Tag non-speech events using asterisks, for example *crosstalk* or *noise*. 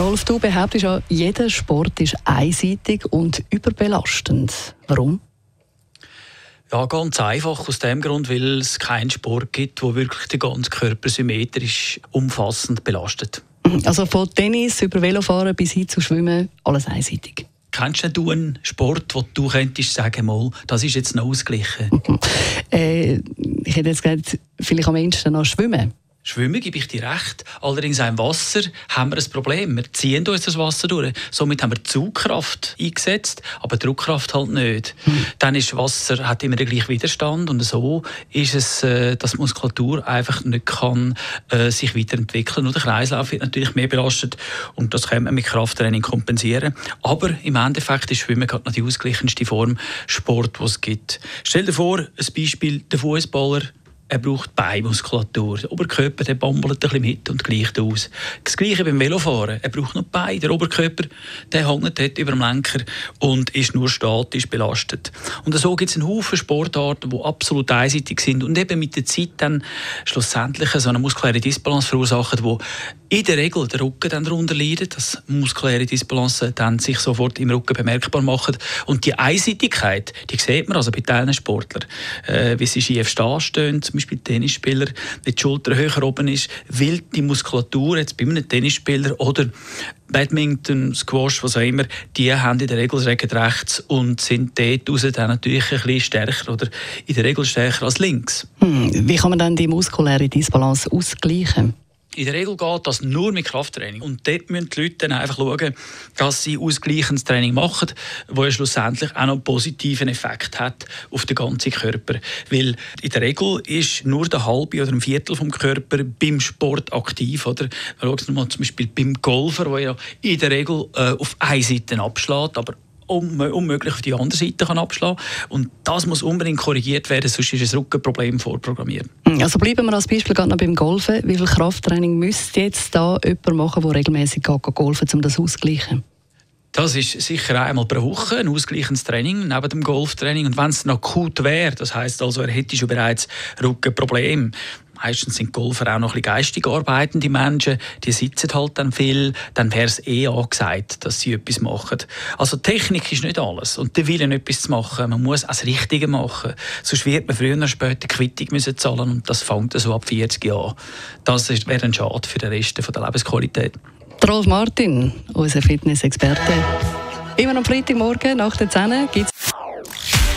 Rolf, du behauptest ja, jeder Sport ist einseitig und überbelastend. Warum? Ja, ganz einfach aus dem Grund, weil es keinen Sport gibt, der wirklich den ganzen Körper symmetrisch umfassend belastet. Also von Tennis über Velofahren bis hin zu Schwimmen, alles einseitig. Kennst du einen Sport, wo du könntest sagen, mal, das ist jetzt noch ausgeglichen? *laughs* äh, ich hätte jetzt gesagt, vielleicht am ehesten noch Schwimmen. Schwimmen gebe ich dir recht. Allerdings auch im Wasser haben wir ein Problem. Wir ziehen uns das Wasser durch. Somit haben wir Zugkraft eingesetzt, aber Druckkraft halt nicht. Mhm. Dann ist Wasser hat immer den gleichen Widerstand und so ist es, äh, dass die Muskulatur einfach nicht kann äh, sich weiterentwickeln und der Kreislauf wird natürlich mehr belastet und das kann man mit Krafttraining kompensieren. Aber im Endeffekt ist Schwimmen gerade noch die ausgleichendste Form Sport, die es gibt. Stell dir vor, ein Beispiel: der Fußballer er braucht Beinmuskulatur. Der Oberkörper der bombelt ein bisschen mit und gleicht aus. Das Gleiche beim Velofahren. Er braucht noch Beine. Der Oberkörper der hängt dort über dem Lenker und ist nur statisch belastet. Und so gibt es einen Haufen Sportarten, die absolut einseitig sind und eben mit der Zeit dann schlussendlich so eine muskuläre Disbalance verursachen, wo in der Regel der Rücken dann darunter leidet, dass muskuläre Disbalance dann sich sofort im Rücken bemerkbar machen. Und die Einseitigkeit, die sieht man also bei diesen Sportlern, äh, wie sie schief stehen, zum Beispiel Tennisspieler, wenn die Schulter höher oben ist, weil die Muskulatur jetzt bei einem Tennisspieler oder Badminton, Squash, was auch immer, die haben in der Regel rechts rechts und sind dort raus dann natürlich ein bisschen stärker oder in der Regel stärker als links. Hm, wie kann man dann die muskuläre Disbalance ausgleichen? In der Regel geht das nur mit Krafttraining. Und dort müssen die Leute dann einfach schauen, dass sie ausgleichendes Training machen, das ja schlussendlich auch noch einen positiven Effekt hat auf den ganzen Körper. Weil in der Regel ist nur der halbe oder ein Viertel vom Körper beim Sport aktiv. Oder? Man schaut mal zum Beispiel beim Golfer, der ja in der Regel äh, auf eine Seite abschlägt, aber unmöglich auf die andere Seite kann abschlagen Und das muss unbedingt korrigiert werden, sonst ist ein Rückenproblem vorprogrammiert. Also bleiben wir als Beispiel gerade noch beim Golfen. Wie viel Krafttraining müsste jetzt da jemand machen, der regelmäßig golfen um das auszugleichen? Das ist sicher einmal pro Woche ein ausgleichendes Training neben dem Golftraining. Und wenn es noch akut wäre, das heißt also, er hätte schon bereits Rückenprobleme, meistens sind Golfer auch noch ein geistig arbeitende Menschen, die sitzen halt dann viel, dann wäre es eh angesagt, dass sie etwas machen. Also Technik ist nicht alles und der Wille, etwas zu machen, man muss das Richtige machen. Sonst wird man früher oder später Quittung müssen zahlen und das fängt so ab 40 Jahren. Das wäre ein Schade für den Rest der Lebensqualität. Rolf Martin, unser Fitnessexperte. Immer am Freitagmorgen nach der 10 gibt